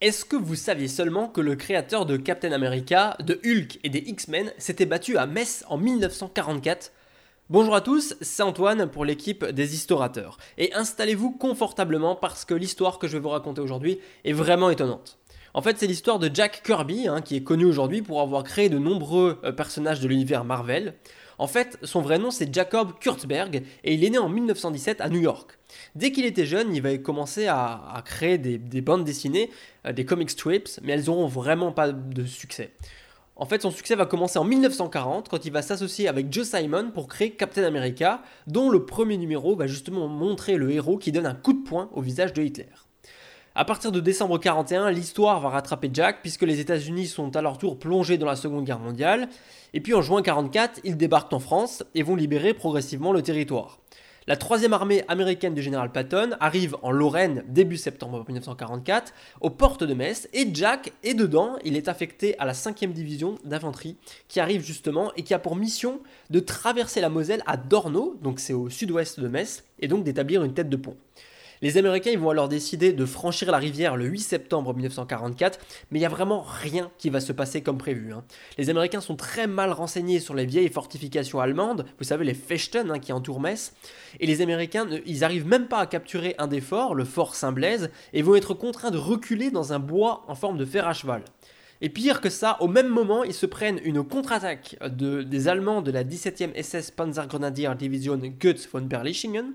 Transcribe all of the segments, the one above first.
Est-ce que vous saviez seulement que le créateur de Captain America, de Hulk et des X-Men s'était battu à Metz en 1944 Bonjour à tous, c'est Antoine pour l'équipe des Historateurs. Et installez-vous confortablement parce que l'histoire que je vais vous raconter aujourd'hui est vraiment étonnante. En fait, c'est l'histoire de Jack Kirby, hein, qui est connu aujourd'hui pour avoir créé de nombreux euh, personnages de l'univers Marvel. En fait, son vrai nom c'est Jacob Kurtzberg et il est né en 1917 à New York. Dès qu'il était jeune, il va commencer à, créer des, bandes dessinées, euh, des comic strips, mais elles n'auront vraiment pas de succès. En fait, son succès va commencer en 1940 quand il va s'associer avec Joe Simon pour créer Captain America, dont le premier numéro va justement montrer le héros qui donne un coup de poing au visage de Hitler. À partir de décembre 41, l'histoire va rattraper Jack puisque les États-Unis sont à leur tour plongés dans la Seconde Guerre mondiale. Et puis en juin 44, ils débarquent en France et vont libérer progressivement le territoire. La troisième armée américaine du général Patton arrive en Lorraine début septembre 1944 aux portes de Metz et Jack est dedans. Il est affecté à la 5e division d'infanterie qui arrive justement et qui a pour mission de traverser la Moselle à Dorno, donc c'est au sud-ouest de Metz, et donc d'établir une tête de pont. Les Américains vont alors décider de franchir la rivière le 8 septembre 1944, mais il n'y a vraiment rien qui va se passer comme prévu. Hein. Les Américains sont très mal renseignés sur les vieilles fortifications allemandes, vous savez les Fechten hein, qui entourent Metz, et les Américains, ils arrivent même pas à capturer un des forts, le fort Saint-Blaise, et vont être contraints de reculer dans un bois en forme de fer à cheval. Et pire que ça, au même moment, ils se prennent une contre-attaque de, des Allemands de la 17e SS Panzergrenadier Division Goetz von Berlichingen,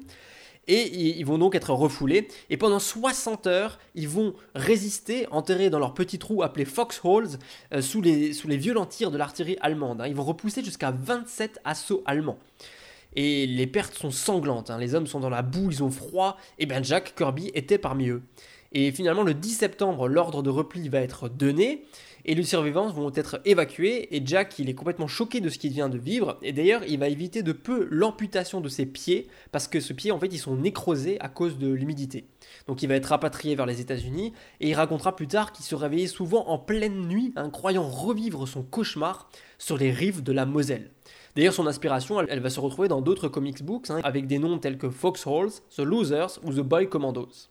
et ils vont donc être refoulés. Et pendant 60 heures, ils vont résister, enterrés dans leur petit trou appelé Foxholes, euh, sous, les, sous les violents tirs de l'artillerie allemande. Hein. Ils vont repousser jusqu'à 27 assauts allemands. Et les pertes sont sanglantes, hein. les hommes sont dans la boue, ils ont froid, et bien Jack Kirby était parmi eux. Et finalement, le 10 septembre, l'ordre de repli va être donné et les survivants vont être évacués et Jack il est complètement choqué de ce qu'il vient de vivre et d'ailleurs il va éviter de peu l'amputation de ses pieds parce que ce pied en fait ils sont nécrosés à cause de l'humidité. Donc il va être rapatrié vers les États-Unis et il racontera plus tard qu'il se réveillait souvent en pleine nuit, hein, croyant revivre son cauchemar sur les rives de la Moselle. D'ailleurs, son inspiration, elle, va se retrouver dans d'autres comics books, hein, avec des noms tels que Foxholes, The Losers ou The Boy Commandos.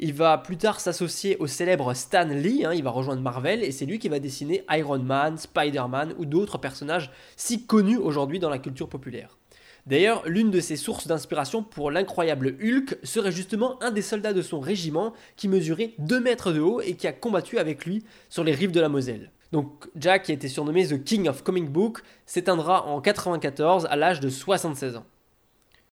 Il va plus tard s'associer au célèbre Stan Lee, hein, il va rejoindre Marvel et c'est lui qui va dessiner Iron Man, Spider-Man ou d'autres personnages si connus aujourd'hui dans la culture populaire. D'ailleurs, l'une de ses sources d'inspiration pour l'incroyable Hulk serait justement un des soldats de son régiment qui mesurait 2 mètres de haut et qui a combattu avec lui sur les rives de la Moselle. Donc Jack, qui a été surnommé The King of Comic Book, s'éteindra en 94 à l'âge de 76 ans.